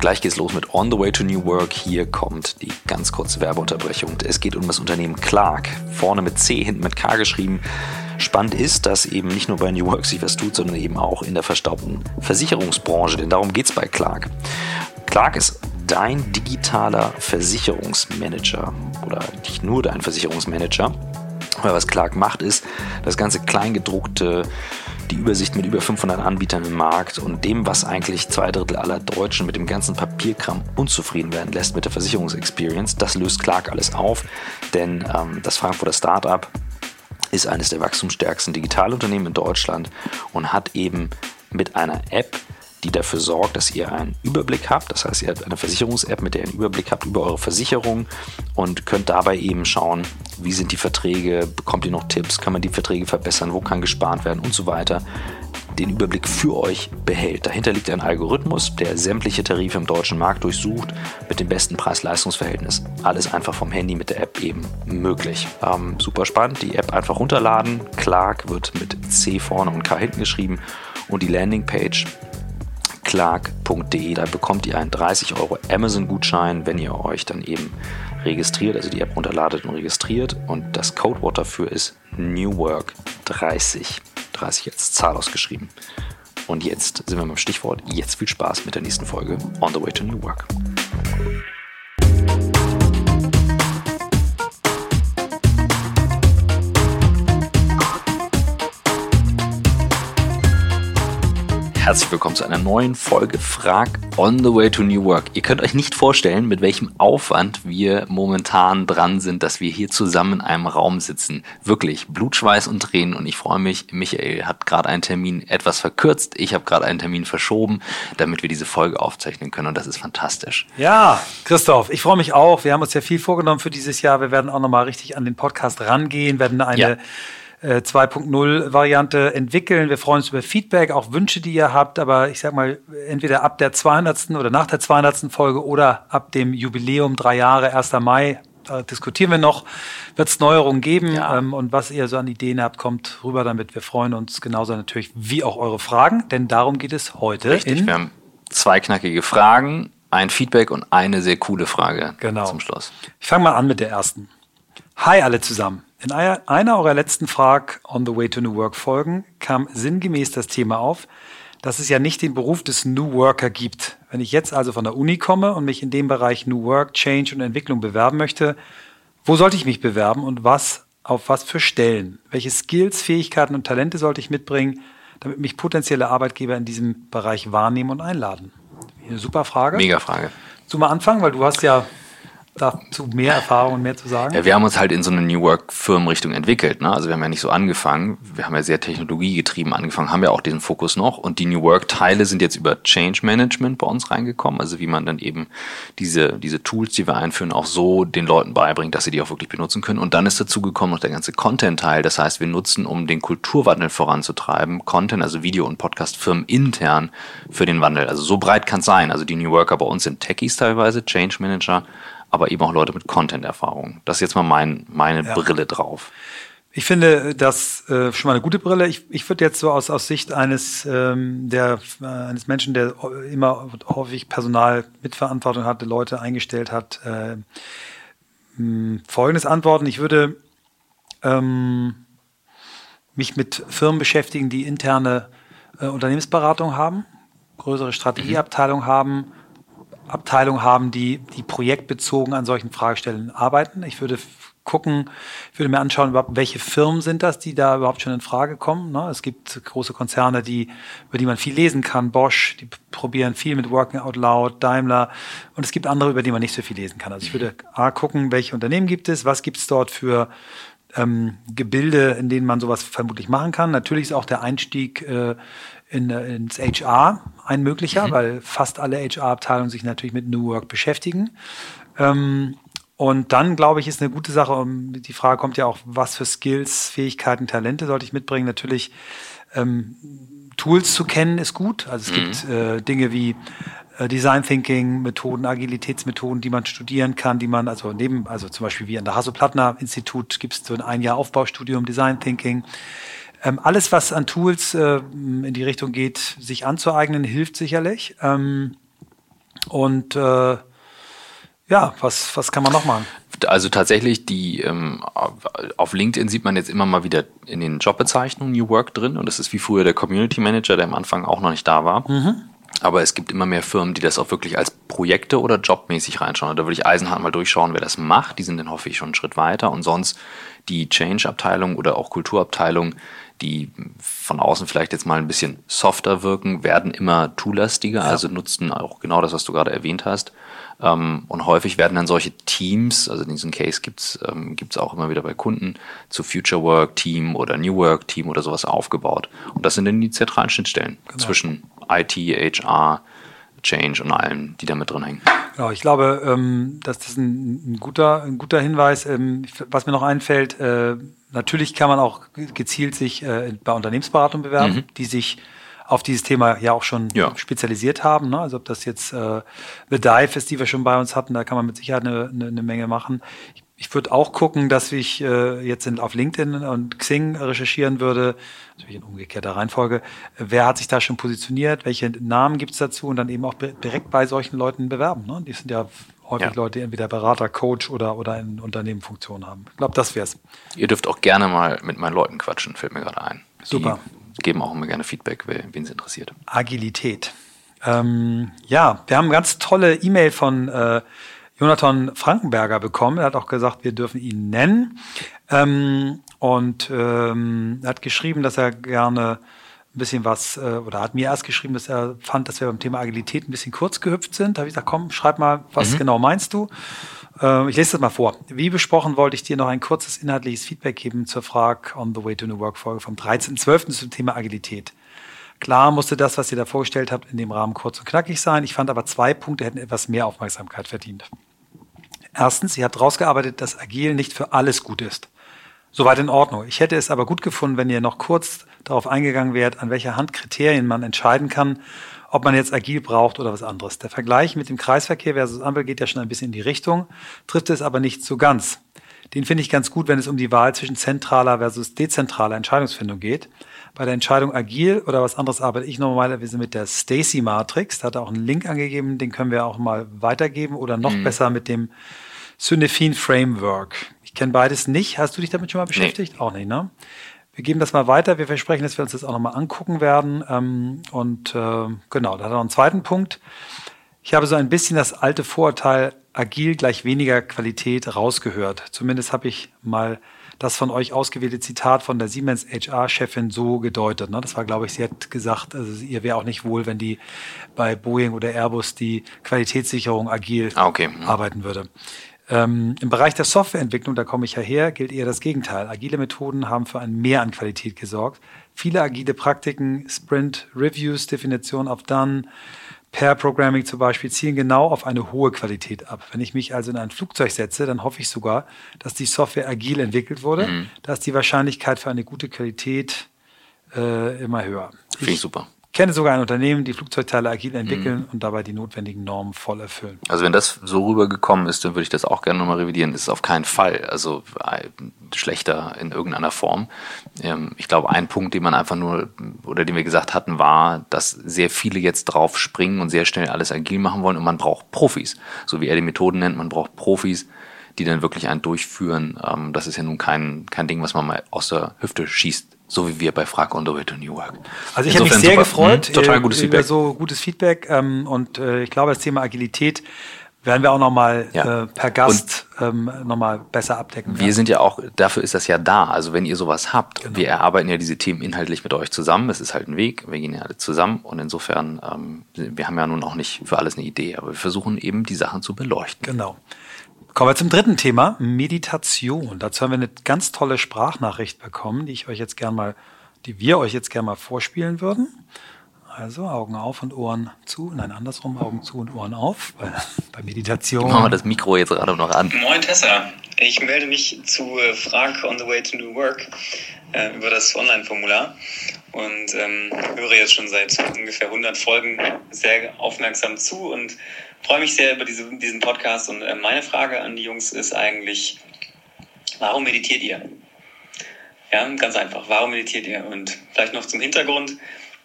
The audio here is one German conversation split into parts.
Gleich geht's los mit On the Way to New Work. Hier kommt die ganz kurze Werbeunterbrechung. Es geht um das Unternehmen Clark. Vorne mit C, hinten mit K geschrieben. Spannend ist, dass eben nicht nur bei New Work sich was tut, sondern eben auch in der verstaubten Versicherungsbranche, denn darum geht's bei Clark. Clark ist dein digitaler Versicherungsmanager oder nicht nur dein Versicherungsmanager. Weil was Clark macht, ist das ganze Kleingedruckte, die Übersicht mit über 500 Anbietern im Markt und dem, was eigentlich zwei Drittel aller Deutschen mit dem ganzen Papierkram unzufrieden werden lässt mit der Versicherungsexperience, das löst Clark alles auf, denn ähm, das Frankfurter Startup ist eines der wachstumsstärksten Digitalunternehmen in Deutschland und hat eben mit einer App die dafür sorgt, dass ihr einen Überblick habt. Das heißt, ihr habt eine Versicherungs-App, mit der ihr einen Überblick habt über eure Versicherung und könnt dabei eben schauen, wie sind die Verträge, bekommt ihr noch Tipps, kann man die Verträge verbessern, wo kann gespart werden und so weiter den Überblick für euch behält. Dahinter liegt ein Algorithmus, der sämtliche Tarife im deutschen Markt durchsucht mit dem besten Preis-Leistungs-Verhältnis. Alles einfach vom Handy mit der App eben möglich. Ähm, super spannend, die App einfach runterladen. Clark wird mit C vorne und K hinten geschrieben und die Landingpage clark.de. Da bekommt ihr einen 30 Euro Amazon-Gutschein, wenn ihr euch dann eben registriert, also die App runterladet und registriert. Und das Codewort dafür ist New Work 30. 30 als Zahl ausgeschrieben. Und jetzt sind wir beim Stichwort. Jetzt viel Spaß mit der nächsten Folge On the Way to New Work. Herzlich willkommen zu einer neuen Folge Frag on the Way to New Work. Ihr könnt euch nicht vorstellen, mit welchem Aufwand wir momentan dran sind, dass wir hier zusammen in einem Raum sitzen. Wirklich Blutschweiß und Tränen und ich freue mich. Michael hat gerade einen Termin etwas verkürzt. Ich habe gerade einen Termin verschoben, damit wir diese Folge aufzeichnen können und das ist fantastisch. Ja, Christoph, ich freue mich auch. Wir haben uns ja viel vorgenommen für dieses Jahr. Wir werden auch nochmal richtig an den Podcast rangehen, werden eine ja 2.0-Variante äh, entwickeln. Wir freuen uns über Feedback, auch Wünsche, die ihr habt. Aber ich sag mal, entweder ab der 200. oder nach der 200. Folge oder ab dem Jubiläum, drei Jahre, 1. Mai, da diskutieren wir noch, wird es Neuerungen geben. Ja. Ähm, und was ihr so an Ideen habt, kommt rüber damit. Wir freuen uns genauso natürlich wie auch eure Fragen, denn darum geht es heute. Richtig, wir haben zwei knackige Fragen, ein Feedback und eine sehr coole Frage genau. zum Schluss. Ich fange mal an mit der ersten. Hi alle zusammen. In einer eurer letzten Frag On the Way to New Work Folgen kam sinngemäß das Thema auf, dass es ja nicht den Beruf des New Worker gibt. Wenn ich jetzt also von der Uni komme und mich in dem Bereich New Work, Change und Entwicklung bewerben möchte, wo sollte ich mich bewerben und was auf was für Stellen? Welche Skills, Fähigkeiten und Talente sollte ich mitbringen, damit mich potenzielle Arbeitgeber in diesem Bereich wahrnehmen und einladen? Eine super Frage. Mega Frage. Du mal anfangen, weil du hast ja dazu mehr Erfahrung und mehr zu sagen? Ja, wir haben uns halt in so eine New Work Firmenrichtung entwickelt. Ne? Also wir haben ja nicht so angefangen. Wir haben ja sehr technologiegetrieben angefangen, haben ja auch diesen Fokus noch. Und die New Work Teile sind jetzt über Change Management bei uns reingekommen. Also wie man dann eben diese, diese Tools, die wir einführen, auch so den Leuten beibringt, dass sie die auch wirklich benutzen können. Und dann ist dazu gekommen noch der ganze Content Teil. Das heißt, wir nutzen, um den Kulturwandel voranzutreiben, Content, also Video- und Podcast-Firmen intern für den Wandel. Also so breit kann es sein. Also die New Worker bei uns sind Techies teilweise, Change Manager aber eben auch Leute mit Content-Erfahrung. Das ist jetzt mal mein, meine ja. Brille drauf. Ich finde das äh, schon mal eine gute Brille. Ich, ich würde jetzt so aus, aus Sicht eines, ähm, der, äh, eines Menschen, der immer häufig Personal mitverantwortung hatte, Leute eingestellt hat, äh, mh, folgendes antworten. Ich würde ähm, mich mit Firmen beschäftigen, die interne äh, Unternehmensberatung haben, größere Strategieabteilung mhm. haben, Abteilung haben, die, die projektbezogen an solchen Fragestellen arbeiten. Ich würde gucken, ich würde mir anschauen, welche Firmen sind das, die da überhaupt schon in Frage kommen. Ne? Es gibt große Konzerne, die, über die man viel lesen kann. Bosch, die probieren viel mit Working Out Loud, Daimler. Und es gibt andere, über die man nicht so viel lesen kann. Also ich würde A, gucken, welche Unternehmen gibt es, was gibt es dort für ähm, Gebilde, in denen man sowas vermutlich machen kann. Natürlich ist auch der Einstieg äh, in, ins HR ein möglicher, mhm. weil fast alle HR-Abteilungen sich natürlich mit New Work beschäftigen. Ähm, und dann, glaube ich, ist eine gute Sache, um, die Frage kommt ja auch, was für Skills, Fähigkeiten, Talente sollte ich mitbringen? Natürlich ähm, Tools zu kennen ist gut. Also es mhm. gibt äh, Dinge wie äh, Design Thinking Methoden, Agilitätsmethoden, die man studieren kann, die man also neben, also zum Beispiel wie an der Hasso-Plattner Institut gibt es so ein ein Jahr Aufbaustudium Design Thinking. Ähm, alles, was an Tools äh, in die Richtung geht, sich anzueignen, hilft sicherlich. Ähm, Und äh, ja, was, was kann man noch machen? Also tatsächlich, die ähm, auf LinkedIn sieht man jetzt immer mal wieder in den Jobbezeichnungen New Work drin und das ist wie früher der Community Manager, der am Anfang auch noch nicht da war. Mhm. Aber es gibt immer mehr Firmen, die das auch wirklich als Projekte oder jobmäßig reinschauen. Da würde ich Eisenhart mal durchschauen, wer das macht. Die sind dann hoffe ich schon einen Schritt weiter. Und sonst die Change-Abteilung oder auch Kulturabteilung, die von außen vielleicht jetzt mal ein bisschen softer wirken, werden immer toolastiger, ja. also nutzen auch genau das, was du gerade erwähnt hast. Ähm, und häufig werden dann solche Teams, also diesen Case gibt's ähm, gibt's auch immer wieder bei Kunden, zu Future Work Team oder New Work Team oder sowas aufgebaut. Und das sind dann die zentralen Schnittstellen genau. zwischen IT, HR, Change und allem, die da mit drin hängen. Genau, ich glaube, ähm, dass das ein, ein, guter, ein guter Hinweis. Ähm, was mir noch einfällt, äh, natürlich kann man auch gezielt sich äh, bei Unternehmensberatung bewerben, mhm. die sich auf dieses Thema ja auch schon ja. spezialisiert haben. Ne? Also ob das jetzt äh, The Dive ist, die wir schon bei uns hatten, da kann man mit Sicherheit eine, eine, eine Menge machen. Ich, ich würde auch gucken, dass ich äh, jetzt in, auf LinkedIn und Xing recherchieren würde, natürlich in umgekehrter Reihenfolge, wer hat sich da schon positioniert, welche Namen gibt es dazu und dann eben auch direkt bei solchen Leuten bewerben. Ne? Die sind ja häufig ja. Leute, die entweder Berater, Coach oder, oder in Unternehmen Funktion haben. Ich glaube, das wäre es. Ihr dürft auch gerne mal mit meinen Leuten quatschen, fällt mir gerade ein. Super. Die geben auch immer gerne Feedback, wen es interessiert. Agilität. Ähm, ja, wir haben eine ganz tolle E-Mail von äh, Jonathan Frankenberger bekommen. Er hat auch gesagt, wir dürfen ihn nennen. Ähm, und ähm, er hat geschrieben, dass er gerne ein bisschen was, äh, oder hat mir erst geschrieben, dass er fand, dass wir beim Thema Agilität ein bisschen kurz gehüpft sind. Da habe ich gesagt, komm, schreib mal, was mhm. genau meinst du? Äh, ich lese das mal vor. Wie besprochen, wollte ich dir noch ein kurzes inhaltliches Feedback geben zur Frage On the Way to New Work Folge vom 13.12. zum Thema Agilität. Klar musste das, was ihr da vorgestellt habt, in dem Rahmen kurz und knackig sein. Ich fand aber zwei Punkte hätten etwas mehr Aufmerksamkeit verdient. Erstens, sie hat rausgearbeitet, dass Agil nicht für alles gut ist. Soweit in Ordnung. Ich hätte es aber gut gefunden, wenn ihr noch kurz darauf eingegangen wärt, an welcher Hand Kriterien man entscheiden kann, ob man jetzt agil braucht oder was anderes. Der Vergleich mit dem Kreisverkehr versus Ampel geht ja schon ein bisschen in die Richtung, trifft es aber nicht so ganz. Den finde ich ganz gut, wenn es um die Wahl zwischen zentraler versus dezentraler Entscheidungsfindung geht. Bei der Entscheidung agil oder was anderes arbeite ich normalerweise mit der Stacy Matrix. Da hat er auch einen Link angegeben, den können wir auch mal weitergeben oder noch mhm. besser mit dem Synefin Framework. Ich kenne beides nicht. Hast du dich damit schon mal beschäftigt? Nee. Auch nicht, ne? Wir geben das mal weiter. Wir versprechen, dass wir uns das auch nochmal angucken werden. Ähm, und äh, genau, da hat er noch einen zweiten Punkt. Ich habe so ein bisschen das alte Vorurteil, agil gleich weniger Qualität rausgehört. Zumindest habe ich mal das von euch ausgewählte Zitat von der Siemens HR-Chefin so gedeutet. Ne? Das war, glaube ich, sie hat gesagt, also ihr wäre auch nicht wohl, wenn die bei Boeing oder Airbus die Qualitätssicherung agil ah, okay. Mhm. arbeiten würde. Ähm, Im Bereich der Softwareentwicklung, da komme ich ja her, gilt eher das Gegenteil. Agile Methoden haben für ein Mehr an Qualität gesorgt. Viele agile Praktiken, Sprint Reviews, Definition of Done, Pair Programming zum Beispiel zielen genau auf eine hohe Qualität ab. Wenn ich mich also in ein Flugzeug setze, dann hoffe ich sogar, dass die Software agil entwickelt wurde. Mhm. Da ist die Wahrscheinlichkeit für eine gute Qualität äh, immer höher. Finde ich super kenne sogar ein Unternehmen, die Flugzeugteile agil entwickeln mhm. und dabei die notwendigen Normen voll erfüllen. Also wenn das so rübergekommen ist, dann würde ich das auch gerne nochmal revidieren. Das ist auf keinen Fall also äh, schlechter in irgendeiner Form. Ähm, ich glaube, ein Punkt, den man einfach nur oder den wir gesagt hatten, war, dass sehr viele jetzt drauf springen und sehr schnell alles agil machen wollen und man braucht Profis. So wie er die Methoden nennt, man braucht Profis, die dann wirklich einen durchführen. Ähm, das ist ja nun kein, kein Ding, was man mal aus der Hüfte schießt so wie wir bei Frag on the Way to New Work. Also ich habe mich sehr super, gefreut, mh, total gutes Feedback. so gutes Feedback ähm, und äh, ich glaube, das Thema Agilität werden wir auch nochmal ja. äh, per Gast ähm, nochmal besser abdecken. Wir sind ja auch, dafür ist das ja da. Also wenn ihr sowas habt, genau. wir erarbeiten ja diese Themen inhaltlich mit euch zusammen. Es ist halt ein Weg, wir gehen ja alle zusammen und insofern, ähm, wir haben ja nun auch nicht für alles eine Idee, aber wir versuchen eben die Sachen zu beleuchten. Genau. Kommen wir zum dritten Thema, Meditation. Dazu haben wir eine ganz tolle Sprachnachricht bekommen, die ich euch jetzt gern mal, die wir euch jetzt gern mal vorspielen würden. Also Augen auf und Ohren zu. Nein, andersrum, Augen zu und Ohren auf. Bei, bei Meditation. Machen wir das Mikro jetzt gerade noch an. Moin Tessa, ich melde mich zu Frag on the Way to New Work äh, über das Online-Formular und ähm, höre jetzt schon seit ungefähr 100 Folgen sehr aufmerksam zu und freue mich sehr über diese, diesen Podcast. Und äh, meine Frage an die Jungs ist eigentlich, warum meditiert ihr? Ja, ganz einfach. Warum meditiert ihr? Und vielleicht noch zum Hintergrund.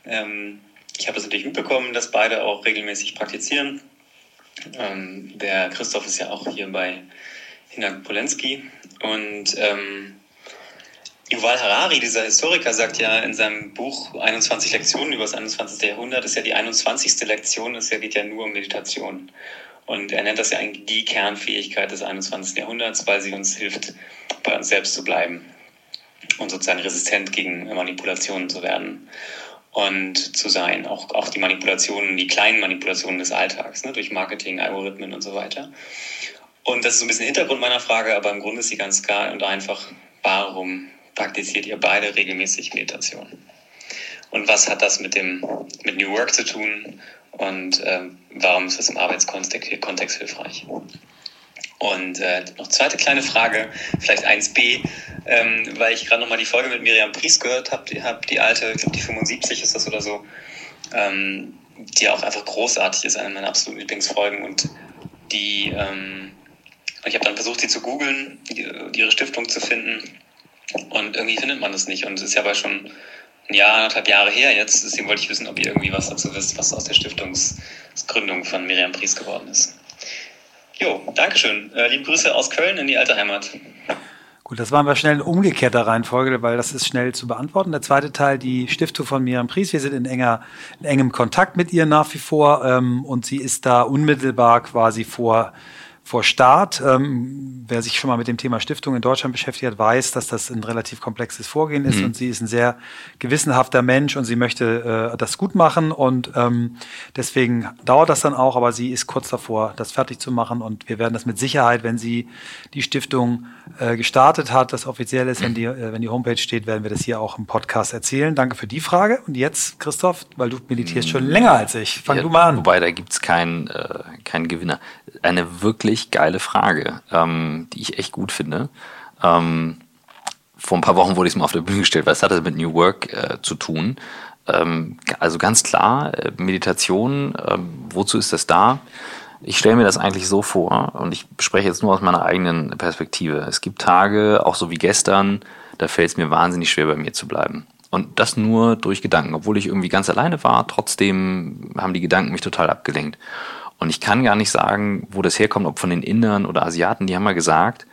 Ähm, ich habe es natürlich mitbekommen, dass beide auch regelmäßig praktizieren. Ähm, der Christoph ist ja auch hier bei Hinak Polenski und ähm, Yuval Harari, dieser Historiker, sagt ja in seinem Buch 21 Lektionen über das 21. Jahrhundert, ist ja die 21. Lektion, es geht ja nur um Meditation. Und er nennt das ja eigentlich die Kernfähigkeit des 21. Jahrhunderts, weil sie uns hilft, bei uns selbst zu bleiben und sozusagen resistent gegen Manipulationen zu werden und zu sein. Auch, auch die Manipulationen, die kleinen Manipulationen des Alltags, ne, durch Marketing, Algorithmen und so weiter. Und das ist so ein bisschen Hintergrund meiner Frage, aber im Grunde ist sie ganz klar und einfach, warum praktiziert ihr beide regelmäßig Meditation? Und was hat das mit dem mit New Work zu tun? Und äh, warum ist das im Arbeitskontext Kontext hilfreich? Und äh, noch zweite kleine Frage, vielleicht 1b, ähm, weil ich gerade nochmal die Folge mit Miriam Pries gehört habe, die, hab die alte, ich glaube die 75 ist das oder so, ähm, die auch einfach großartig ist, eine meiner absoluten Lieblingsfolgen und die, ähm, ich habe dann versucht, sie zu googeln, ihre Stiftung zu finden und irgendwie findet man das nicht und es ist ja aber schon ein Jahr, anderthalb Jahre her jetzt, deswegen wollte ich wissen, ob ihr irgendwie was dazu wisst, was aus der Stiftungsgründung von Miriam Pries geworden ist. Jo, Dankeschön. Äh, liebe Grüße aus Köln in die alte Heimat. Gut, das waren wir schnell in umgekehrter Reihenfolge, weil das ist schnell zu beantworten. Der zweite Teil, die Stiftung von Miriam Pries. Wir sind in, enger, in engem Kontakt mit ihr nach wie vor ähm, und sie ist da unmittelbar quasi vor vor Start. Ähm, wer sich schon mal mit dem Thema Stiftung in Deutschland beschäftigt hat, weiß, dass das ein relativ komplexes Vorgehen ist mhm. und sie ist ein sehr gewissenhafter Mensch und sie möchte äh, das gut machen und ähm, deswegen dauert das dann auch, aber sie ist kurz davor, das fertig zu machen und wir werden das mit Sicherheit, wenn sie die Stiftung äh, gestartet hat, das offiziell ist, wenn die, äh, wenn die Homepage steht, werden wir das hier auch im Podcast erzählen. Danke für die Frage und jetzt, Christoph, weil du meditierst schon länger als ich, fang ja, du mal an. Wobei, da gibt's keinen äh, keinen Gewinner. Eine wirklich geile Frage, ähm, die ich echt gut finde. Ähm, vor ein paar Wochen wurde ich es mal auf der Bühne gestellt, was hat das mit New Work äh, zu tun? Ähm, also ganz klar, äh, Meditation, äh, wozu ist das da? Ich stelle mir das eigentlich so vor und ich spreche jetzt nur aus meiner eigenen Perspektive. Es gibt Tage, auch so wie gestern, da fällt es mir wahnsinnig schwer, bei mir zu bleiben. Und das nur durch Gedanken. Obwohl ich irgendwie ganz alleine war, trotzdem haben die Gedanken mich total abgelenkt. Und ich kann gar nicht sagen, wo das herkommt, ob von den Indern oder Asiaten, die haben mal gesagt,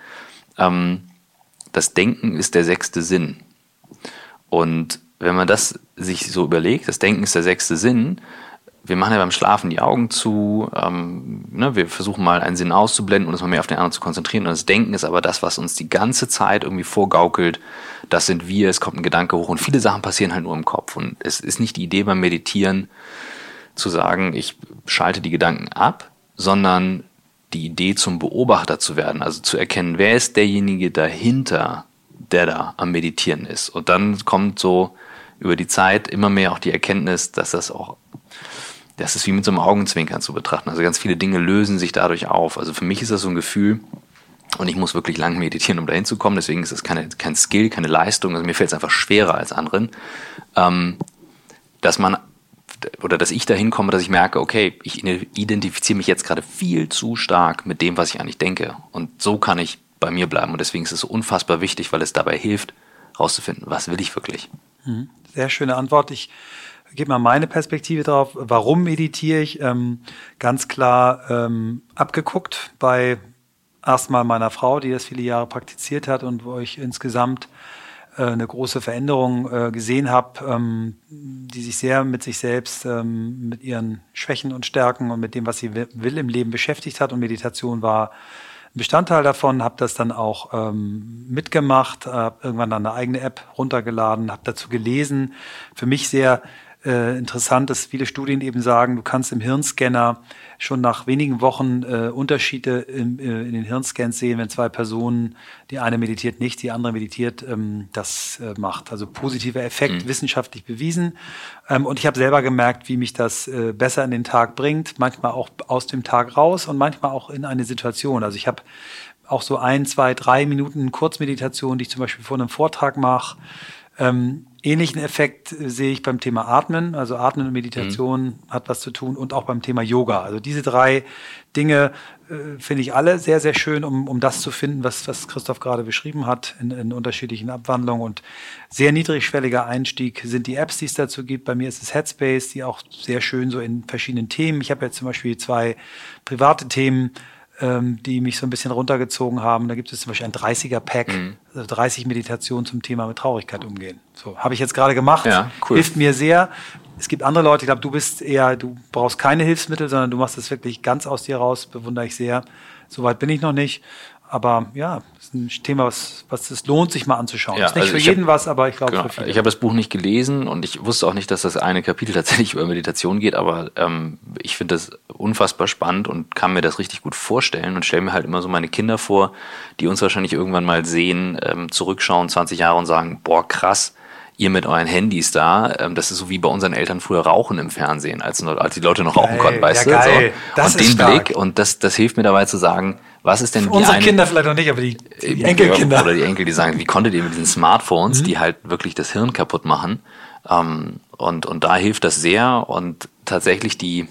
ähm, das Denken ist der sechste Sinn. Und wenn man das sich so überlegt, das Denken ist der sechste Sinn, wir machen ja beim Schlafen die Augen zu, ähm, ne, wir versuchen mal einen Sinn auszublenden und uns mal mehr auf den anderen zu konzentrieren. Und das Denken ist aber das, was uns die ganze Zeit irgendwie vorgaukelt. Das sind wir, es kommt ein Gedanke hoch und viele Sachen passieren halt nur im Kopf. Und es ist nicht die Idee beim Meditieren, zu sagen, ich schalte die Gedanken ab, sondern die Idee zum Beobachter zu werden, also zu erkennen, wer ist derjenige dahinter, der da am Meditieren ist. Und dann kommt so über die Zeit immer mehr auch die Erkenntnis, dass das auch, das ist wie mit so einem Augenzwinkern zu betrachten. Also ganz viele Dinge lösen sich dadurch auf. Also für mich ist das so ein Gefühl, und ich muss wirklich lang meditieren, um dahin zu kommen. Deswegen ist keine, kein Skill, keine Leistung. Also mir fällt es einfach schwerer als anderen, ähm, dass man oder dass ich dahin komme, dass ich merke, okay, ich identifiziere mich jetzt gerade viel zu stark mit dem, was ich eigentlich denke. Und so kann ich bei mir bleiben. Und deswegen ist es unfassbar wichtig, weil es dabei hilft, herauszufinden, was will ich wirklich. Mhm. Sehr schöne Antwort. Ich gebe mal meine Perspektive drauf. Warum meditiere ich? Ähm, ganz klar ähm, abgeguckt bei erstmal meiner Frau, die das viele Jahre praktiziert hat und wo ich insgesamt eine große Veränderung äh, gesehen habe, ähm, die sich sehr mit sich selbst, ähm, mit ihren Schwächen und Stärken und mit dem, was sie will im Leben beschäftigt hat. Und Meditation war ein Bestandteil davon, habe das dann auch ähm, mitgemacht, habe irgendwann dann eine eigene App runtergeladen, habe dazu gelesen. Für mich sehr äh, interessant, dass viele Studien eben sagen, du kannst im Hirnscanner schon nach wenigen Wochen äh, Unterschiede im, äh, in den Hirnscans sehen, wenn zwei Personen, die eine meditiert nicht, die andere meditiert, ähm, das äh, macht. Also positiver Effekt, mhm. wissenschaftlich bewiesen. Ähm, und ich habe selber gemerkt, wie mich das äh, besser in den Tag bringt, manchmal auch aus dem Tag raus und manchmal auch in eine Situation. Also ich habe auch so ein, zwei, drei Minuten Kurzmeditation, die ich zum Beispiel vor einem Vortrag mache. Ähm, ähnlichen Effekt sehe ich beim Thema Atmen. Also Atmen und Meditation mhm. hat was zu tun und auch beim Thema Yoga. Also diese drei Dinge äh, finde ich alle sehr, sehr schön, um, um das zu finden, was, was Christoph gerade beschrieben hat, in, in unterschiedlichen Abwandlungen. Und sehr niedrigschwelliger Einstieg sind die Apps, die es dazu gibt. Bei mir ist es Headspace, die auch sehr schön so in verschiedenen Themen. Ich habe jetzt zum Beispiel zwei private Themen ähm, die mich so ein bisschen runtergezogen haben. Da gibt es zum Beispiel ein 30er-Pack, mhm. also 30 Meditationen zum Thema mit Traurigkeit umgehen. So, habe ich jetzt gerade gemacht. Ja, cool. Hilft mir sehr. Es gibt andere Leute, ich glaube, du bist eher, du brauchst keine Hilfsmittel, sondern du machst es wirklich ganz aus dir raus, bewundere ich sehr. Soweit bin ich noch nicht. Aber ja, das ist ein Thema, was, was es lohnt, sich mal anzuschauen. Ja, ist nicht also für jeden hab, was, aber ich glaube genau, für viele. Ich habe das Buch nicht gelesen und ich wusste auch nicht, dass das eine Kapitel tatsächlich über Meditation geht, aber ähm, ich finde das unfassbar spannend und kann mir das richtig gut vorstellen und stelle mir halt immer so meine Kinder vor, die uns wahrscheinlich irgendwann mal sehen, ähm, zurückschauen, 20 Jahre und sagen, boah, krass, ihr mit euren Handys da, ähm, das ist so wie bei unseren Eltern früher Rauchen im Fernsehen, als, als die Leute noch rauchen konnten, weißt ja, du? Geil. So. Das und den stark. Blick, und das, das hilft mir dabei zu sagen, was ist denn Für die Unsere eine, Kinder vielleicht noch nicht, aber die, die Enkelkinder. Oder die Enkel, die sagen, wie konntet ihr mit diesen Smartphones, mhm. die halt wirklich das Hirn kaputt machen? Ähm, und, und da hilft das sehr. Und tatsächlich die,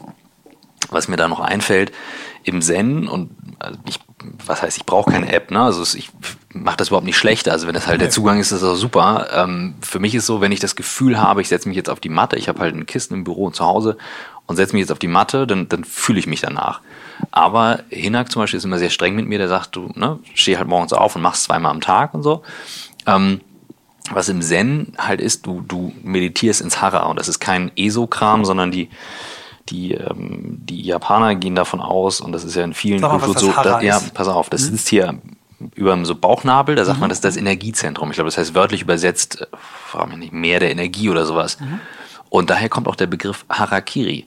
was mir da noch einfällt, im Zen und also ich, was heißt, ich brauche keine App, ne? Also ich mache das überhaupt nicht schlecht. Also wenn das halt der Zugang ist, ist das auch super. Ähm, für mich ist so, wenn ich das Gefühl habe, ich setze mich jetzt auf die Matte, ich habe halt ein Kissen im Büro und zu Hause und setze mich jetzt auf die Matte, dann, dann fühle ich mich danach. Aber Hinak zum Beispiel ist immer sehr streng mit mir, der sagt, du ne, steh halt morgens auf und machst zweimal am Tag und so. Ähm, was im Zen halt ist, du, du meditierst ins Hara und das ist kein ESO-Kram, sondern die, die, ähm, die Japaner gehen davon aus, und das ist ja in vielen Kulturen so, da, ja, pass auf, das hm? ist hier über so Bauchnabel, da sagt mhm. man, das ist das Energiezentrum. Ich glaube, das heißt wörtlich übersetzt, äh, frage mich nicht, mehr der Energie oder sowas. Mhm. Und daher kommt auch der Begriff Harakiri.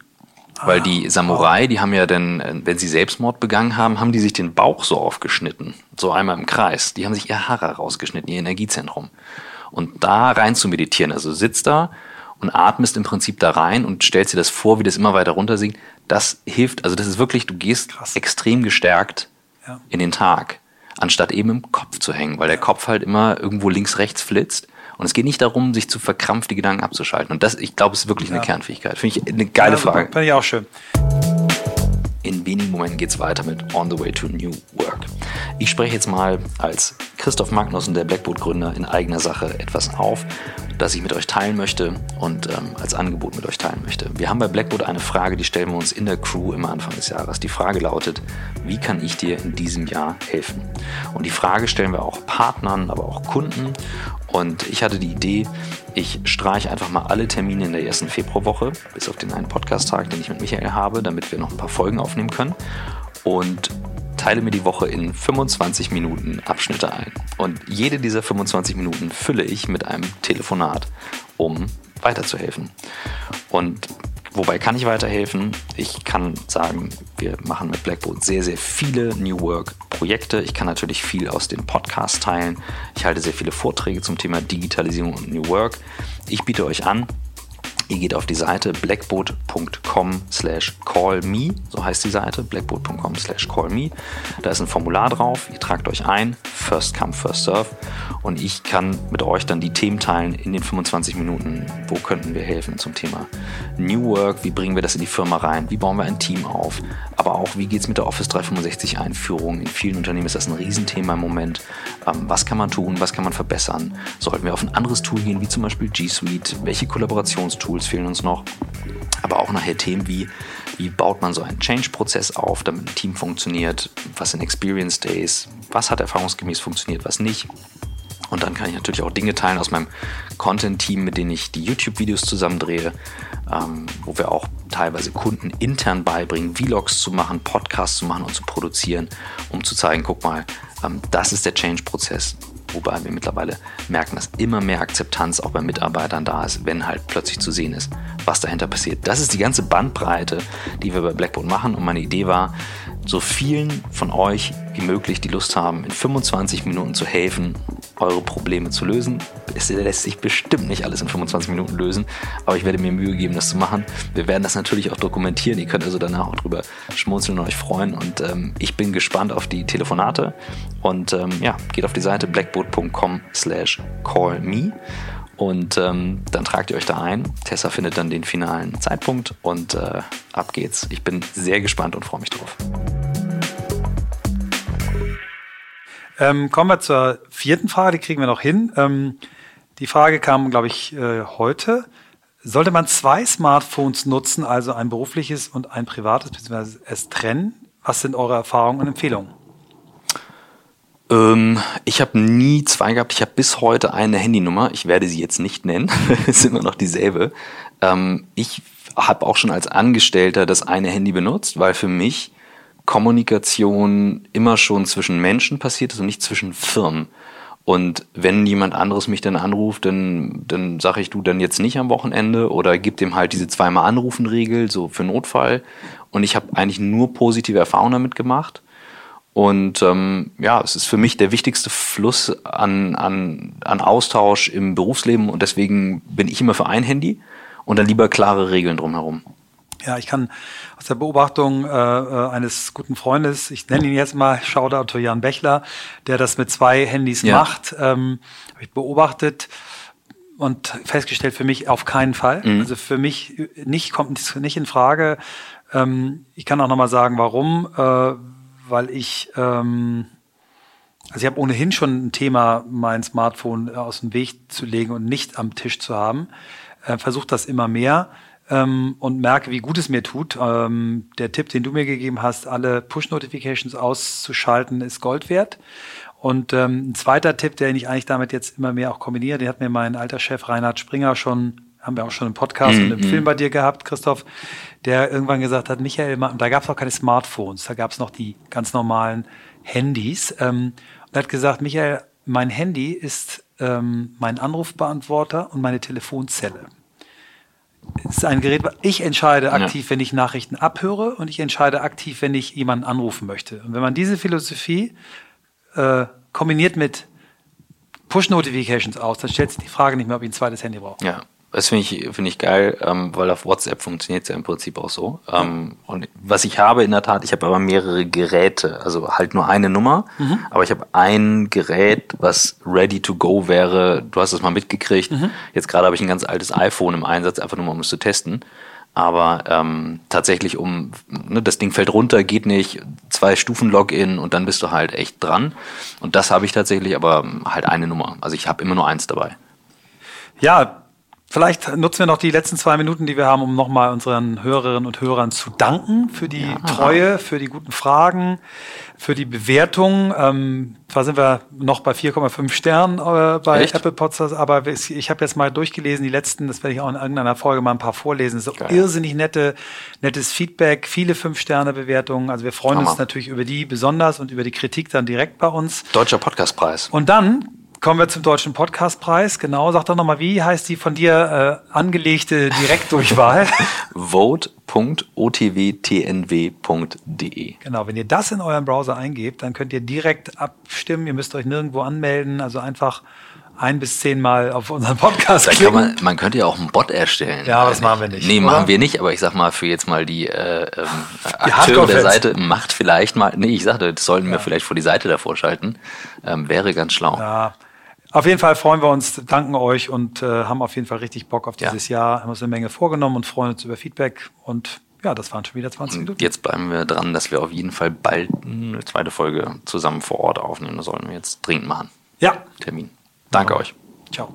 Weil die Samurai, die haben ja dann, wenn sie Selbstmord begangen haben, haben die sich den Bauch so aufgeschnitten. So einmal im Kreis. Die haben sich ihr Hara rausgeschnitten, ihr Energiezentrum. Und da rein zu meditieren, also sitzt da und atmest im Prinzip da rein und stellst dir das vor, wie das immer weiter runter sinkt. Das hilft, also das ist wirklich, du gehst Krass. extrem gestärkt ja. in den Tag, anstatt eben im Kopf zu hängen, weil der Kopf halt immer irgendwo links, rechts flitzt und es geht nicht darum, sich zu verkrampft die Gedanken abzuschalten. Und das, ich glaube, ist wirklich eine Kernfähigkeit. Finde ich eine geile ja, Frage. Finde ich auch schön. In wenigen Momenten geht es weiter mit On the Way to New Work. Ich spreche jetzt mal als Christoph Magnussen, der Blackboard-Gründer, in eigener Sache etwas auf, das ich mit euch teilen möchte und ähm, als Angebot mit euch teilen möchte. Wir haben bei Blackboard eine Frage, die stellen wir uns in der Crew immer Anfang des Jahres. Die Frage lautet, wie kann ich dir in diesem Jahr helfen? Und die Frage stellen wir auch Partnern, aber auch Kunden und ich hatte die Idee, ich streiche einfach mal alle Termine in der ersten Februarwoche, bis auf den einen Podcast-Tag, den ich mit Michael habe, damit wir noch ein paar Folgen aufnehmen können. Und teile mir die Woche in 25 Minuten Abschnitte ein. Und jede dieser 25 Minuten fülle ich mit einem Telefonat, um weiterzuhelfen. Und Wobei kann ich weiterhelfen? Ich kann sagen, wir machen mit Blackboard sehr, sehr viele New Work Projekte. Ich kann natürlich viel aus dem Podcast teilen. Ich halte sehr viele Vorträge zum Thema Digitalisierung und New Work. Ich biete euch an, Ihr geht auf die Seite blackboard.com slash callme, so heißt die Seite, blackboard.com slash callme. Da ist ein Formular drauf, ihr tragt euch ein, first come, first serve und ich kann mit euch dann die Themen teilen in den 25 Minuten, wo könnten wir helfen zum Thema New Work, wie bringen wir das in die Firma rein, wie bauen wir ein Team auf, aber auch wie geht es mit der Office 365 Einführung. In vielen Unternehmen ist das ein Riesenthema im Moment. Ähm, was kann man tun, was kann man verbessern? Sollten wir auf ein anderes Tool gehen, wie zum Beispiel G Suite? Welche Kollaborationstools Tools fehlen uns noch. Aber auch nachher Themen wie, wie baut man so einen Change-Prozess auf, damit ein Team funktioniert, was sind Experience Days, was hat erfahrungsgemäß funktioniert, was nicht. Und dann kann ich natürlich auch Dinge teilen aus meinem Content-Team, mit denen ich die YouTube-Videos zusammendrehe, ähm, wo wir auch teilweise Kunden intern beibringen, Vlogs zu machen, Podcasts zu machen und zu produzieren, um zu zeigen, guck mal, ähm, das ist der Change-Prozess wobei wir mittlerweile merken, dass immer mehr Akzeptanz auch bei Mitarbeitern da ist, wenn halt plötzlich zu sehen ist, was dahinter passiert. Das ist die ganze Bandbreite, die wir bei Blackboard machen und meine Idee war, so vielen von euch wie möglich, die Lust haben, in 25 Minuten zu helfen, eure Probleme zu lösen. Es lässt sich bestimmt nicht alles in 25 Minuten lösen, aber ich werde mir Mühe geben, das zu machen. Wir werden das natürlich auch dokumentieren. Ihr könnt also danach auch drüber schmunzeln und euch freuen. Und ähm, ich bin gespannt auf die Telefonate. Und ähm, ja, geht auf die Seite blackboard.com slash callme Und ähm, dann tragt ihr euch da ein. Tessa findet dann den finalen Zeitpunkt und äh, ab geht's. Ich bin sehr gespannt und freue mich drauf. Ähm, kommen wir zur vierten Frage, die kriegen wir noch hin. Ähm, die Frage kam, glaube ich, äh, heute. Sollte man zwei Smartphones nutzen, also ein berufliches und ein privates, beziehungsweise es trennen? Was sind eure Erfahrungen und Empfehlungen? Ähm, ich habe nie zwei gehabt. Ich habe bis heute eine Handynummer. Ich werde sie jetzt nicht nennen. es ist immer noch dieselbe. Ähm, ich habe auch schon als Angestellter das eine Handy benutzt, weil für mich Kommunikation immer schon zwischen Menschen passiert ist und nicht zwischen Firmen. Und wenn jemand anderes mich dann anruft, dann, dann sage ich du dann jetzt nicht am Wochenende oder gib dem halt diese zweimal Anrufen-Regel, so für Notfall. Und ich habe eigentlich nur positive Erfahrungen damit gemacht. Und ähm, ja, es ist für mich der wichtigste Fluss an, an, an Austausch im Berufsleben und deswegen bin ich immer für ein Handy und dann lieber klare Regeln drumherum. Ja, ich kann aus der Beobachtung äh, äh, eines guten Freundes, ich nenne ihn jetzt mal Shoutout to Jan Bechler, der das mit zwei Handys ja. macht, ähm, habe ich beobachtet und festgestellt, für mich auf keinen Fall. Mhm. Also für mich nicht kommt nicht in Frage. Ähm, ich kann auch nochmal sagen, warum. Äh, weil ich ähm, also ich habe ohnehin schon ein Thema, mein Smartphone aus dem Weg zu legen und nicht am Tisch zu haben. Äh, Versuche das immer mehr ähm, und merke, wie gut es mir tut. Ähm, der Tipp, den du mir gegeben hast, alle Push-Notifications auszuschalten, ist Gold wert. Und ähm, ein zweiter Tipp, den ich eigentlich damit jetzt immer mehr auch kombiniere, den hat mir mein alter Chef Reinhard Springer schon, haben wir auch schon im Podcast mhm. und im mhm. Film bei dir gehabt, Christoph, der irgendwann gesagt hat, Michael, da gab es auch keine Smartphones, da gab es noch die ganz normalen Handys. Ähm, und hat gesagt, Michael, mein Handy ist ähm, mein Anrufbeantworter und meine Telefonzelle ist ein Gerät, ich entscheide aktiv, ja. wenn ich Nachrichten abhöre und ich entscheide aktiv, wenn ich jemanden anrufen möchte. Und wenn man diese Philosophie äh, kombiniert mit Push-Notifications aus, dann stellt sich die Frage nicht mehr, ob ich ein zweites Handy brauche. Ja, das finde ich, finde ich geil, ähm, weil auf WhatsApp funktioniert es ja im Prinzip auch so. Ähm, und was ich habe in der Tat, ich habe aber mehrere Geräte, also halt nur eine Nummer, mhm. aber ich habe ein Gerät, was ready to go wäre. Du hast es mal mitgekriegt. Mhm. Jetzt gerade habe ich ein ganz altes iPhone im Einsatz, einfach nur mal um es zu testen. Aber ähm, tatsächlich um, ne, das Ding fällt runter, geht nicht, zwei Stufen Login und dann bist du halt echt dran. Und das habe ich tatsächlich, aber halt eine Nummer. Also ich habe immer nur eins dabei. Ja, Vielleicht nutzen wir noch die letzten zwei Minuten, die wir haben, um nochmal unseren Hörerinnen und Hörern zu danken für die ja. Treue, für die guten Fragen, für die Bewertung. Ähm, zwar sind wir noch bei 4,5 Sternen äh, bei Echt? Apple Podcasts, aber ich habe jetzt mal durchgelesen, die letzten, das werde ich auch in irgendeiner Folge mal ein paar vorlesen. So Geil. irrsinnig nette, nettes Feedback, viele Fünf-Sterne-Bewertungen. Also wir freuen Hammer. uns natürlich über die besonders und über die Kritik dann direkt bei uns. Deutscher Podcastpreis. Und dann Kommen wir zum Deutschen Podcastpreis. Genau, sag doch nochmal, wie heißt die von dir äh, angelegte Direktdurchwahl? vote.otwtnw.de. Genau, wenn ihr das in euren Browser eingebt, dann könnt ihr direkt abstimmen. Ihr müsst euch nirgendwo anmelden. Also einfach ein bis zehnmal auf unseren Podcast. Kann man, man könnte ja auch einen Bot erstellen. Ja, aber das machen wir nicht. Nee, oder? machen wir nicht, aber ich sag mal, für jetzt mal die, äh, ähm, die Akteure der Seite, macht vielleicht mal, nee, ich sagte, das sollten ja. wir vielleicht vor die Seite davor schalten. Ähm, wäre ganz schlau. Ja, auf jeden Fall freuen wir uns, danken euch und äh, haben auf jeden Fall richtig Bock auf dieses ja. Jahr. Haben uns eine Menge vorgenommen und freuen uns über Feedback. Und ja, das waren schon wieder 20 Minuten. Jetzt bleiben wir dran, dass wir auf jeden Fall bald eine zweite Folge zusammen vor Ort aufnehmen. Das sollten wir jetzt dringend machen. Ja. Termin. Danke ja. euch. Ciao.